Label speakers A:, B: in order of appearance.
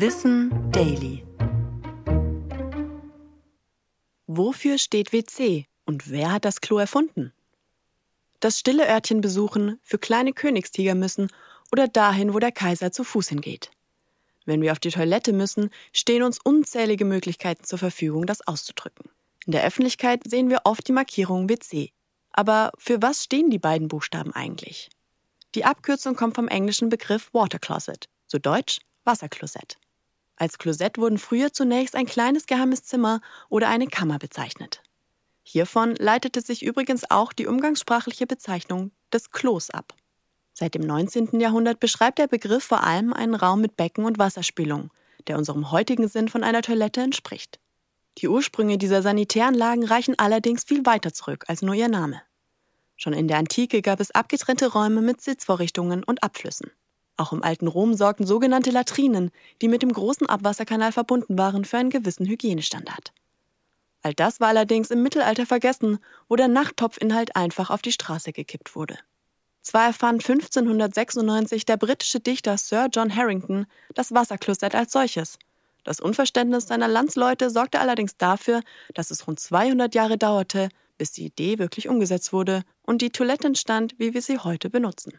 A: Wissen Daily. Wofür steht WC und wer hat das Klo erfunden? Das stille Örtchen besuchen, für kleine Königstiger müssen oder dahin, wo der Kaiser zu Fuß hingeht. Wenn wir auf die Toilette müssen, stehen uns unzählige Möglichkeiten zur Verfügung, das auszudrücken. In der Öffentlichkeit sehen wir oft die Markierung WC. Aber für was stehen die beiden Buchstaben eigentlich? Die Abkürzung kommt vom englischen Begriff Water Closet, zu Deutsch Wasserklosett. Als Klosett wurden früher zunächst ein kleines geheimes Zimmer oder eine Kammer bezeichnet. Hiervon leitete sich übrigens auch die umgangssprachliche Bezeichnung des Klos ab. Seit dem 19. Jahrhundert beschreibt der Begriff vor allem einen Raum mit Becken und Wasserspülung, der unserem heutigen Sinn von einer Toilette entspricht. Die Ursprünge dieser Sanitäranlagen reichen allerdings viel weiter zurück als nur ihr Name. Schon in der Antike gab es abgetrennte Räume mit Sitzvorrichtungen und Abflüssen. Auch im alten Rom sorgten sogenannte Latrinen, die mit dem großen Abwasserkanal verbunden waren, für einen gewissen Hygienestandard. All das war allerdings im Mittelalter vergessen, wo der Nachttopfinhalt einfach auf die Straße gekippt wurde. Zwar erfand 1596 der britische Dichter Sir John Harrington das Wasserklosett als solches. Das Unverständnis seiner Landsleute sorgte allerdings dafür, dass es rund 200 Jahre dauerte, bis die Idee wirklich umgesetzt wurde und die Toilette entstand, wie wir sie heute benutzen.